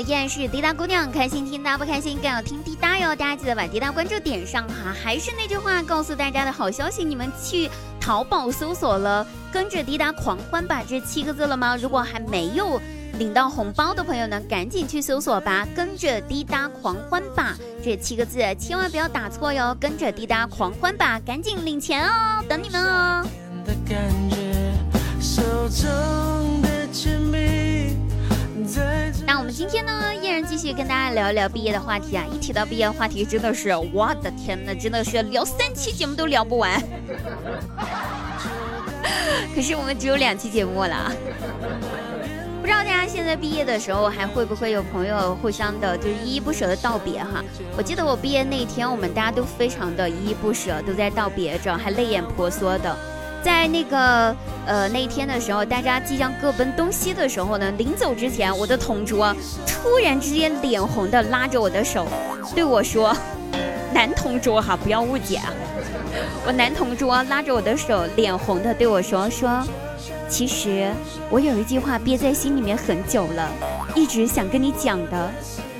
依然是滴答姑娘，开心听答不开心更要听滴答哟。大家记得把滴答关注点上哈。还是那句话，告诉大家的好消息，你们去淘宝搜索了“跟着滴答狂欢吧”这七个字了吗？如果还没有领到红包的朋友呢，赶紧去搜索吧，“跟着滴答狂欢吧”这七个字，千万不要打错哟。跟着滴答狂欢吧，赶紧领钱哦，等你们哦。那我们今天呢，依然继续跟大家聊一聊毕业的话题啊！一提到毕业话题，真的是我的天呐，真的是聊三期节目都聊不完。可是我们只有两期节目了，不知道大家现在毕业的时候还会不会有朋友互相的，就是依依不舍的道别哈？我记得我毕业那一天，我们大家都非常的依依不舍，都在道别着，还泪眼婆娑的。在那个呃那天的时候，大家即将各奔东西的时候呢，临走之前，我的同桌突然之间脸红的拉着我的手，对我说：“男同桌哈，不要误解啊。” 我男同桌拉着我的手，脸红的对我说：“说，其实我有一句话憋在心里面很久了，一直想跟你讲的，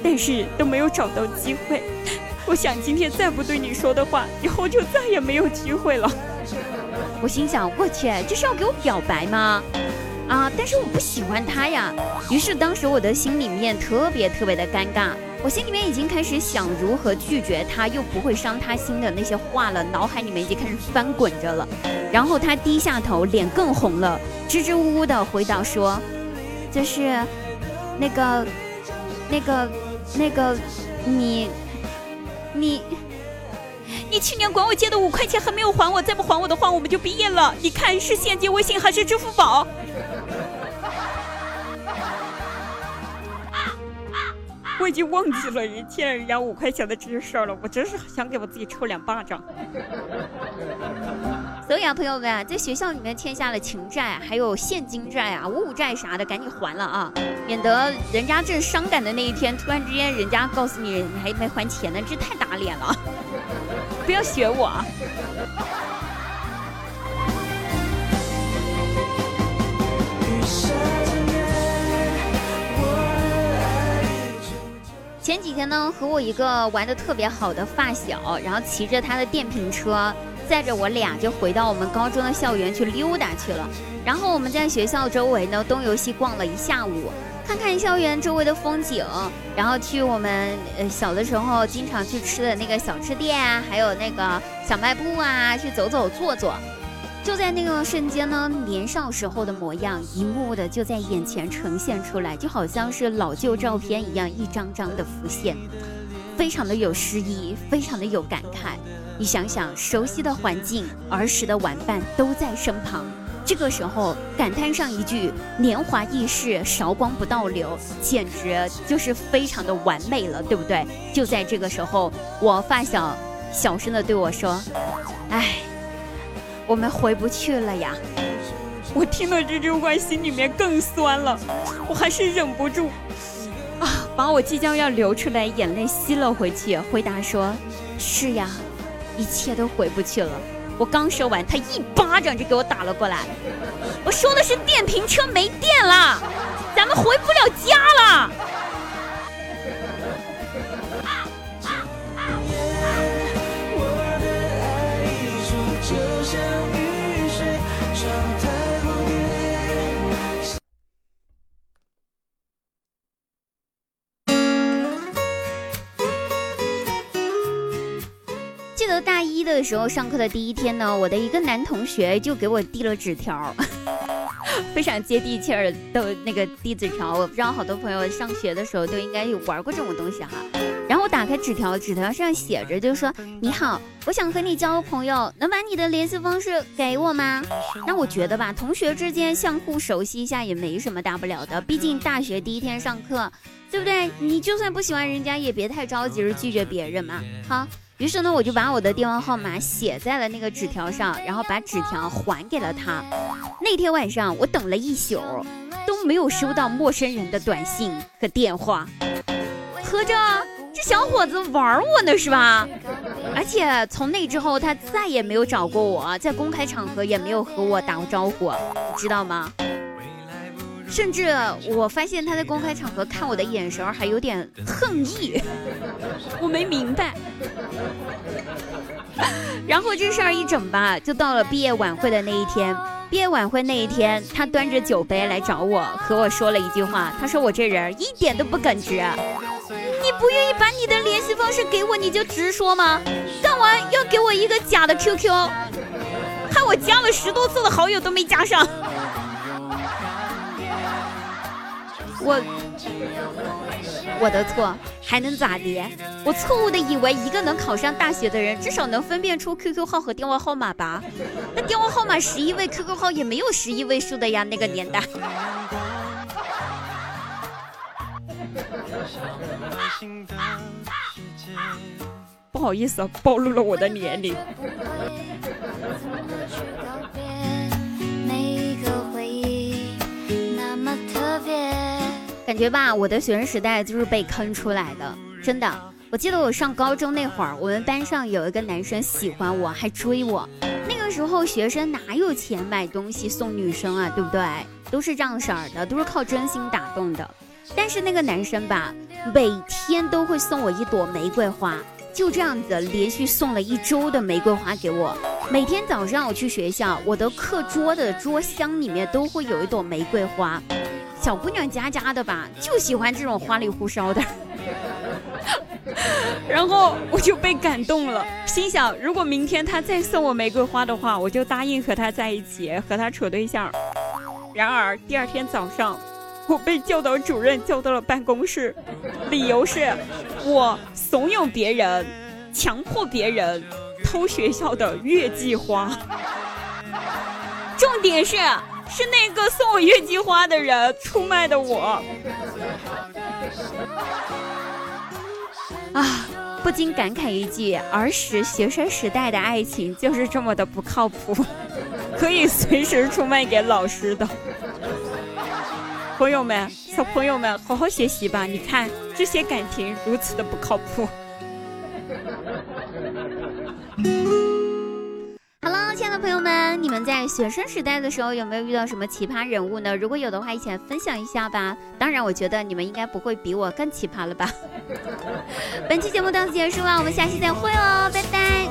但是都没有找到机会。我想今天再不对你说的话，以后就再也没有机会了。”我心想，我去，这是要给我表白吗？啊！但是我不喜欢他呀。于是当时我的心里面特别特别的尴尬，我心里面已经开始想如何拒绝他又不会伤他心的那些话了，脑海里面已经开始翻滚着了。然后他低下头，脸更红了，支支吾吾的回答说：“就是那个、那个、那个，你、你。”你去年管我借的五块钱还没有还我，再不还我的话，我们就毕业了。你看是现金、微信还是支付宝？我已经忘记了人欠人家五块钱的这些事儿了，我真是想给我自己抽两巴掌。所以啊，朋友们啊，在学校里面欠下了情债，还有现金债啊、物债啥的，赶紧还了啊，免得人家正伤感的那一天，突然之间人家告诉你你还没还钱呢，这太打脸了。不要学我。前几天呢，和我一个玩的特别好的发小，然后骑着他的电瓶车，载着我俩就回到我们高中的校园去溜达去了。然后我们在学校周围呢东游西逛了一下午。看看校园周围的风景，然后去我们呃小的时候经常去吃的那个小吃店啊，还有那个小卖部啊，去走走坐坐。就在那个瞬间呢，年少时候的模样一幕的就在眼前呈现出来，就好像是老旧照片一样，一张张的浮现，非常的有诗意，非常的有感慨。你想想，熟悉的环境，儿时的玩伴都在身旁。这个时候感叹上一句“年华易逝，韶光不倒流”，简直就是非常的完美了，对不对？就在这个时候，我发小小声的对我说：“哎，我们回不去了呀。”我听到这句话，心里面更酸了，我还是忍不住啊，把我即将要流出来眼泪吸了回去，回答说：“是呀，一切都回不去了。”我刚说完，他一巴掌就给我打了过来。我说的是电瓶车没电了，咱们回不了家了。大一的时候上课的第一天呢，我的一个男同学就给我递了纸条，非常接地气儿的那个递纸条。我不知道好多朋友上学的时候都应该有玩过这种东西哈。然后我打开纸条，纸条上写着，就是说你好，我想和你交个朋友，能把你的联系方式给我吗？那我觉得吧，同学之间相互熟悉一下也没什么大不了的，毕竟大学第一天上课，对不对？你就算不喜欢人家，也别太着急着拒绝别人嘛。好。于是呢，我就把我的电话号码写在了那个纸条上，然后把纸条还给了他。那天晚上，我等了一宿，都没有收到陌生人的短信和电话。合着这小伙子玩我呢是吧？而且从那之后，他再也没有找过我，在公开场合也没有和我打过招呼，知道吗？甚至我发现他在公开场合看我的眼神还有点恨意，我没明白。然后这事儿一整吧，就到了毕业晚会的那一天。毕业晚会那一天，他端着酒杯来找我，和我说了一句话。他说我这人一点都不耿直。你不愿意把你的联系方式给我，你就直说吗？干嘛要给我一个假的 QQ？害我加了十多次的好友都没加上。我我的错，还能咋的？我错误的以为一个能考上大学的人，至少能分辨出 QQ 号和电话号码吧？那电话号码十一位，QQ 号也没有十一位数的呀，那个年代。不好意思啊，暴露了我的年龄。觉吧，我的学生时代就是被坑出来的，真的。我记得我上高中那会儿，我们班上有一个男生喜欢我，还追我。那个时候学生哪有钱买东西送女生啊，对不对？都是这样式儿的，都是靠真心打动的。但是那个男生吧，每天都会送我一朵玫瑰花，就这样子连续送了一周的玫瑰花给我。每天早上我去学校，我的课桌的桌箱里面都会有一朵玫瑰花。小姑娘家家的吧，就喜欢这种花里胡哨的。然后我就被感动了，心想如果明天他再送我玫瑰花的话，我就答应和他在一起，和他处对象。然而第二天早上，我被教导主任叫到了办公室，理由是我怂恿别人，强迫别人偷学校的月季花。重点是。是那个送我月季花的人出卖的我，啊，不禁感慨一句：儿时学生时代的爱情就是这么的不靠谱，可以随时出卖给老师的。朋友们，小朋友们，好好学习吧！你看这些感情如此的不靠谱。学生时代的时候有没有遇到什么奇葩人物呢？如果有的话，一起来分享一下吧。当然，我觉得你们应该不会比我更奇葩了吧。本期节目到此结束了，我们下期再会哦，拜拜。